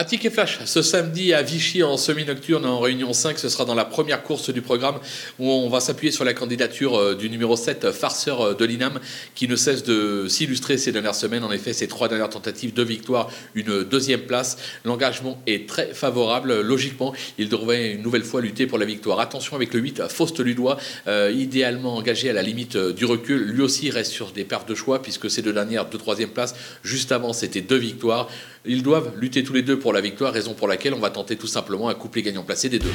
Un ticket flash ce samedi à Vichy en semi-nocturne en réunion 5. Ce sera dans la première course du programme où on va s'appuyer sur la candidature euh, du numéro 7, farceur euh, de l'INAM, qui ne cesse de s'illustrer ces dernières semaines. En effet, ces trois dernières tentatives de victoire, une deuxième place. L'engagement est très favorable. Logiquement, il devrait une nouvelle fois lutter pour la victoire. Attention avec le 8, Faust Ludois, euh, idéalement engagé à la limite du recul. Lui aussi reste sur des pertes de choix puisque ces deux dernières, deux troisième place. Juste avant, c'était deux victoires. Ils doivent lutter tous les deux pour la victoire, raison pour laquelle on va tenter tout simplement un couplet gagnant placé des deux.